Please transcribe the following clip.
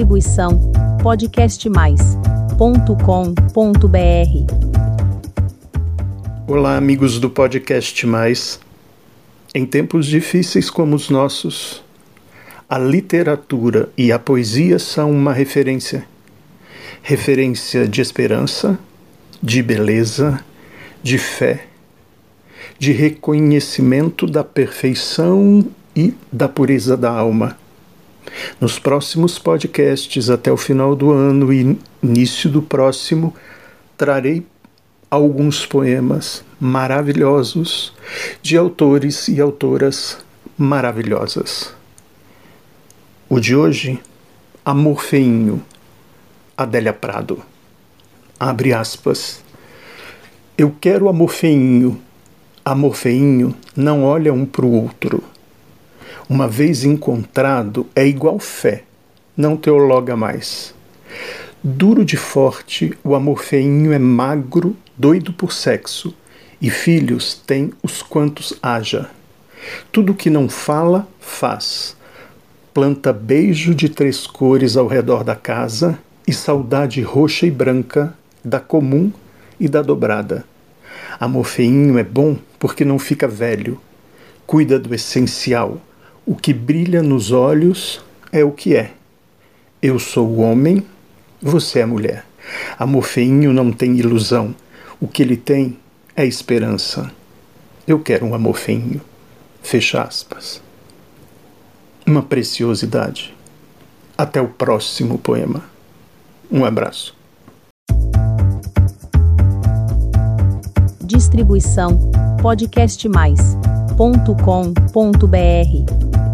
Distribuição podcastmais.com.br. Olá, amigos do Podcast Mais. Em tempos difíceis como os nossos, a literatura e a poesia são uma referência. Referência de esperança, de beleza, de fé, de reconhecimento da perfeição e da pureza da alma. Nos próximos podcasts, até o final do ano e início do próximo, trarei alguns poemas maravilhosos de autores e autoras maravilhosas. O de hoje, Amor Feinho, Adélia Prado. Abre aspas. Eu quero amor feinho. Amor feinho não olha um para o outro uma vez encontrado, é igual fé, não teologa mais. Duro de forte, o amor feinho é magro, doido por sexo, e filhos tem os quantos haja. Tudo que não fala, faz. Planta beijo de três cores ao redor da casa e saudade roxa e branca da comum e da dobrada. Amor feinho é bom porque não fica velho, cuida do essencial o que brilha nos olhos é o que é. Eu sou o homem, você é mulher. Amor feinho não tem ilusão. O que ele tem é esperança. Eu quero um amor feinho. Fecha aspas. Uma preciosidade. Até o próximo poema. Um abraço. Distribuição podcastmais.com.br